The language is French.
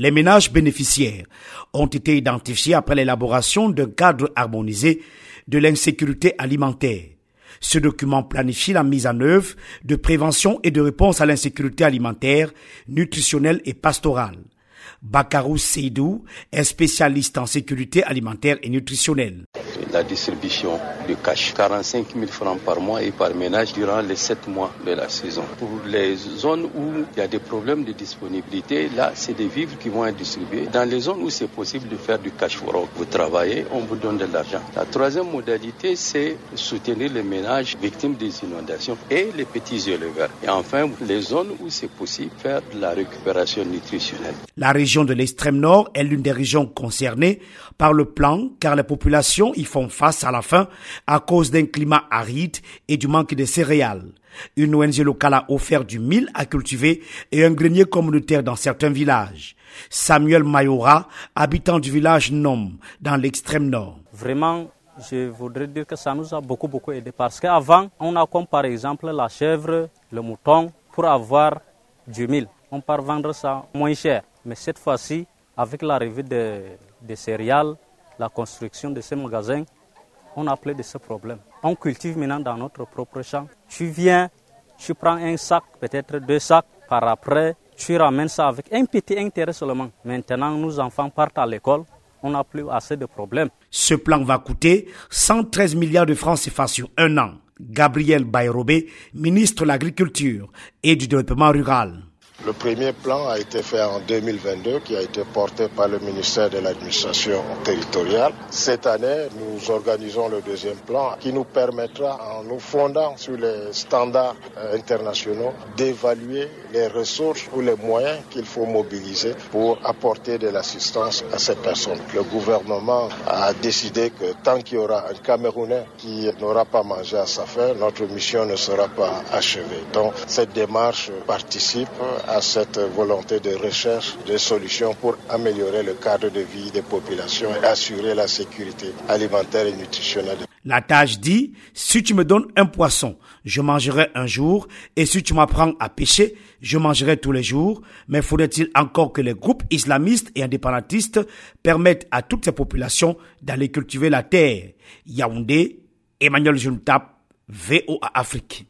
Les ménages bénéficiaires ont été identifiés après l'élaboration d'un cadre harmonisé de l'insécurité alimentaire. Ce document planifie la mise en œuvre de prévention et de réponse à l'insécurité alimentaire, nutritionnelle et pastorale. Bakarou Seydou est spécialiste en sécurité alimentaire et nutritionnelle la distribution de cash. 45 000 francs par mois et par ménage durant les 7 mois de la saison. Pour les zones où il y a des problèmes de disponibilité, là, c'est des vivres qui vont être distribués. Dans les zones où c'est possible de faire du cash for vous travaillez, on vous donne de l'argent. La troisième modalité, c'est soutenir les ménages victimes des inondations et les petits éleveurs. Et enfin, les zones où c'est possible, faire de la récupération nutritionnelle. La région de l'extrême nord est l'une des régions concernées par le plan car les populations y font face à la faim à cause d'un climat aride et du manque de céréales. Une ONG locale a offert du mil à cultiver et un grenier communautaire dans certains villages. Samuel Mayora, habitant du village Nom, dans l'extrême nord. Vraiment, je voudrais dire que ça nous a beaucoup, beaucoup aidé parce qu'avant, on a comme par exemple la chèvre, le mouton, pour avoir du mil. On part vendre ça moins cher. Mais cette fois-ci, avec l'arrivée des céréales, la construction de ces magasins, on a plein de ce problème. On cultive maintenant dans notre propre champ. Tu viens, tu prends un sac, peut-être deux sacs, par après, tu ramènes ça avec un petit intérêt seulement. Maintenant, nos enfants partent à l'école, on n'a plus assez de problèmes. Ce plan va coûter 113 milliards de francs CFA sur un an. Gabriel Bayrobé, ministre de l'Agriculture et du Développement rural. Le premier plan a été fait en 2022 qui a été porté par le ministère de l'administration territoriale. Cette année, nous organisons le deuxième plan qui nous permettra, en nous fondant sur les standards euh, internationaux, d'évaluer les ressources ou les moyens qu'il faut mobiliser pour apporter de l'assistance à ces personnes. Le gouvernement a décidé que tant qu'il y aura un Camerounais qui n'aura pas mangé à sa faim, notre mission ne sera pas achevée. Donc cette démarche participe à cette volonté de recherche de solutions pour améliorer le cadre de vie des populations et assurer la sécurité alimentaire et nutritionnelle. La tâche dit, si tu me donnes un poisson, je mangerai un jour, et si tu m'apprends à pêcher, je mangerai tous les jours. Mais faudrait-il encore que les groupes islamistes et indépendantistes permettent à toutes ces populations d'aller cultiver la terre? Yaoundé, Emmanuel Juntap, VOA Afrique.